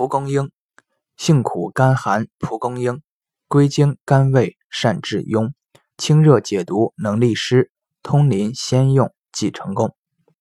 蒲公英，性苦甘寒，蒲公英。归经肝胃，善治痈，清热解毒，能利湿，通淋先用即成功。